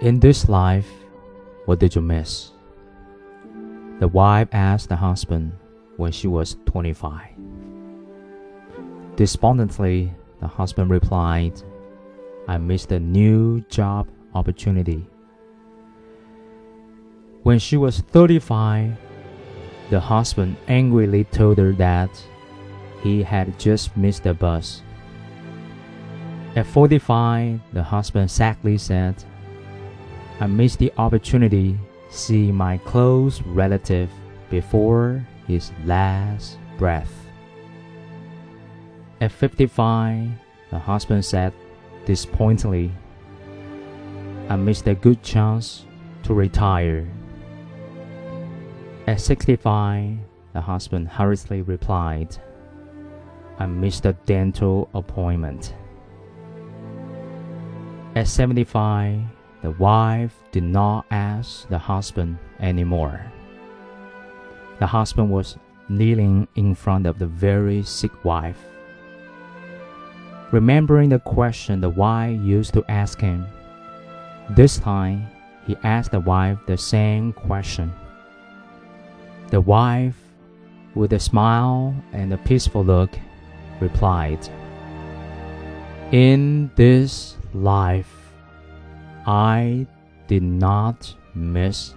In this life, what did you miss? The wife asked the husband when she was 25. Despondently, the husband replied, I missed a new job opportunity. When she was 35, the husband angrily told her that he had just missed the bus. At 45, the husband sadly said, I missed the opportunity to see my close relative before his last breath. At 55, the husband said disappointingly, I missed a good chance to retire. At 65, the husband hurriedly replied, I missed a dental appointment. At 75, the wife did not ask the husband anymore. The husband was kneeling in front of the very sick wife. Remembering the question the wife used to ask him, this time he asked the wife the same question. The wife, with a smile and a peaceful look, replied, In this life, I did not miss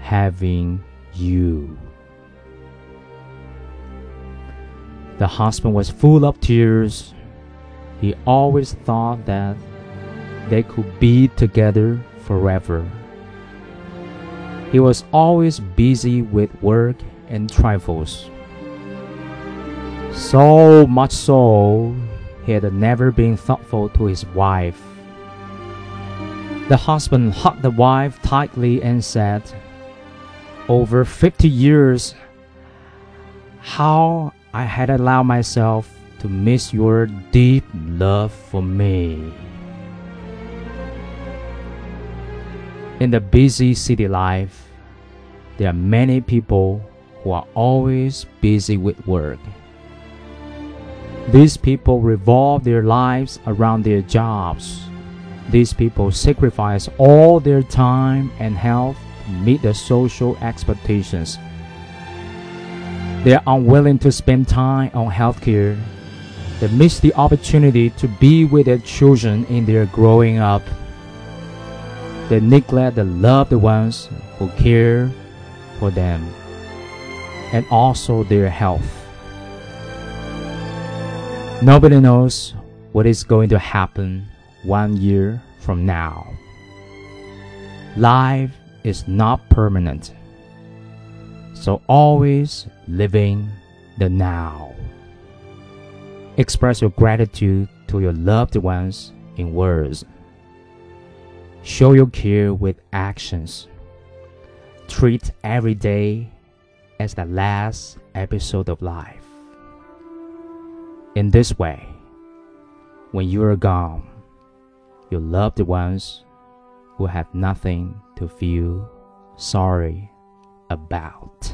having you. The husband was full of tears. He always thought that they could be together forever. He was always busy with work and trifles. So much so, he had never been thoughtful to his wife. The husband hugged the wife tightly and said, Over 50 years, how I had allowed myself to miss your deep love for me. In the busy city life, there are many people who are always busy with work. These people revolve their lives around their jobs. These people sacrifice all their time and health to meet the social expectations. They are unwilling to spend time on healthcare. They miss the opportunity to be with their children in their growing up. They neglect the loved ones who care for them and also their health. Nobody knows what is going to happen one year from now. Life is not permanent, so always living the now. Express your gratitude to your loved ones in words. Show your care with actions. Treat every day as the last episode of life. In this way, when you are gone, your loved ones will have nothing to feel sorry about.